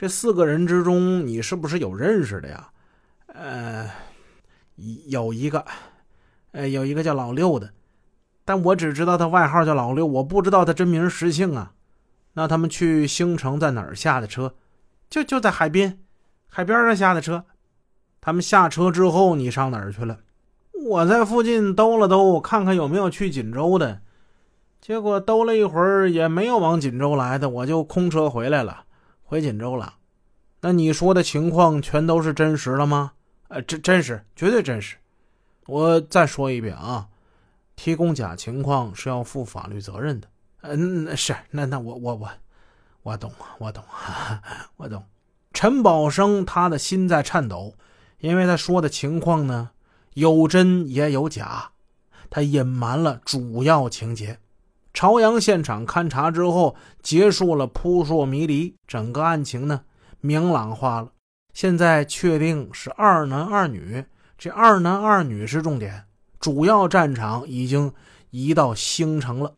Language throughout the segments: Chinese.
这四个人之中，你是不是有认识的呀？呃，有一个，呃，有一个叫老六的，但我只知道他外号叫老六，我不知道他真名实姓啊。那他们去兴城在哪儿下的车？就就在海边，海边上下的车。他们下车之后，你上哪儿去了？我在附近兜了兜，看看有没有去锦州的。结果兜了一会儿，也没有往锦州来的，我就空车回来了，回锦州了。那你说的情况全都是真实了吗？呃，真真实，绝对真实。我再说一遍啊，提供假情况是要负法律责任的。嗯，是，那那我我我我懂，我懂，我懂。陈宝生他的心在颤抖，因为他说的情况呢。有真也有假，他隐瞒了主要情节。朝阳现场勘查之后，结束了扑朔迷离，整个案情呢明朗化了。现在确定是二男二女，这二男二女是重点，主要战场已经移到兴城了。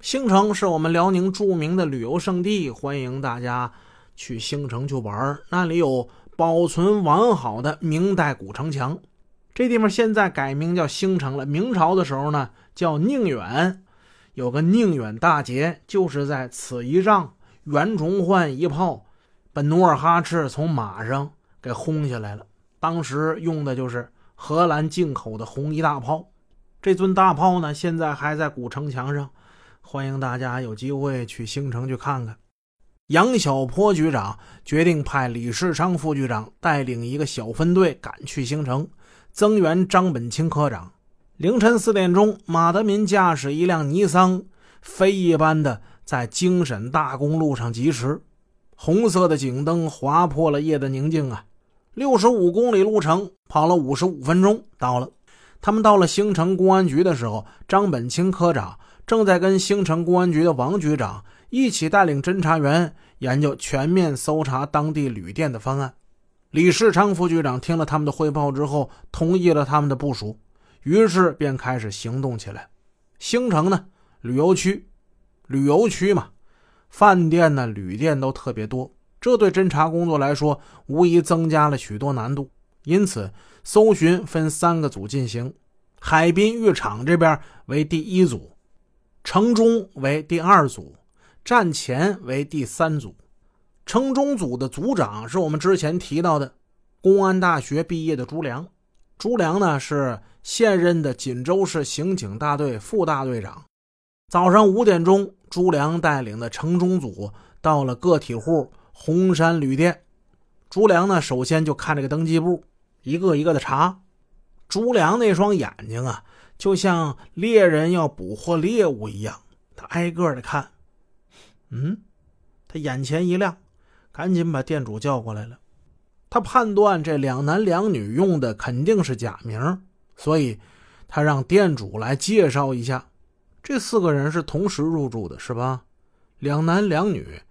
兴城是我们辽宁著名的旅游胜地，欢迎大家去兴城去玩。那里有保存完好的明代古城墙。这地方现在改名叫兴城了。明朝的时候呢，叫宁远，有个宁远大捷，就是在此一仗，袁崇焕一炮，把努尔哈赤从马上给轰下来了。当时用的就是荷兰进口的红衣大炮。这尊大炮呢，现在还在古城墙上，欢迎大家有机会去兴城去看看。杨小坡局长决定派李世昌副局长带领一个小分队赶去兴城。增援张本清科长。凌晨四点钟，马德民驾驶一辆尼桑，飞一般的在京沈大公路上疾驰。红色的警灯划破了夜的宁静啊！六十五公里路程，跑了五十五分钟，到了。他们到了兴城公安局的时候，张本清科长正在跟兴城公安局的王局长一起带领侦查员研究全面搜查当地旅店的方案。李世昌副局长听了他们的汇报之后，同意了他们的部署，于是便开始行动起来。兴城呢，旅游区，旅游区嘛，饭店呢、旅店都特别多，这对侦查工作来说，无疑增加了许多难度。因此，搜寻分三个组进行：海滨浴场这边为第一组，城中为第二组，站前为第三组。城中组的组长是我们之前提到的公安大学毕业的朱良。朱良呢是现任的锦州市刑警大队副大队长。早上五点钟，朱良带领的城中组到了个体户红山旅店。朱良呢，首先就看这个登记簿，一个一个的查。朱良那双眼睛啊，就像猎人要捕获猎物一样，他挨个的看。嗯，他眼前一亮。赶紧把店主叫过来了。他判断这两男两女用的肯定是假名，所以他让店主来介绍一下。这四个人是同时入住的，是吧？两男两女，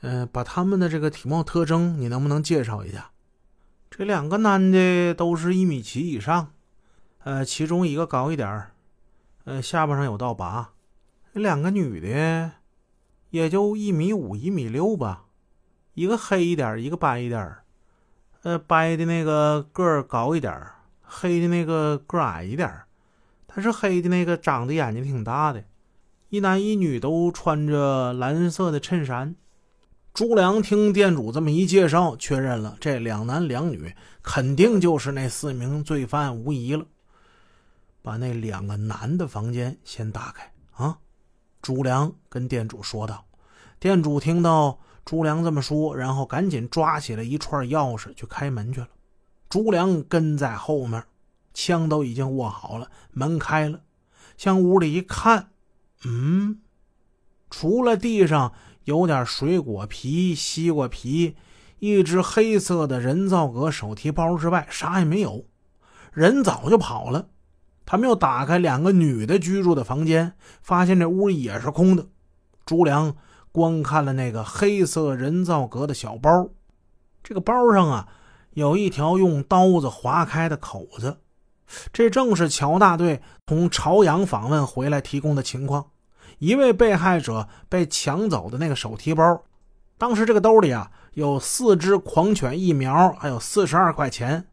嗯，把他们的这个体貌特征，你能不能介绍一下？这两个男的都是一米七以上，呃，其中一个高一点呃，下巴上有道疤。两个女的也就一米五、一米六吧。一个黑一点，一个白一点呃，白的那个个儿高一点黑的那个个儿矮一点但是黑的那个长得眼睛挺大的，一男一女都穿着蓝色的衬衫。朱良听店主这么一介绍，确认了这两男两女肯定就是那四名罪犯无疑了。把那两个男的房间先打开啊！朱良跟店主说道。店主听到。朱良这么说，然后赶紧抓起了一串钥匙去开门去了。朱良跟在后面，枪都已经握好了。门开了，向屋里一看，嗯，除了地上有点水果皮、西瓜皮、一只黑色的人造革手提包之外，啥也没有。人早就跑了。他们又打开两个女的居住的房间，发现这屋也是空的。朱良。观看了那个黑色人造革的小包，这个包上啊有一条用刀子划开的口子，这正是乔大队从朝阳访问回来提供的情况。一位被害者被抢走的那个手提包，当时这个兜里啊有四支狂犬疫苗，还有四十二块钱。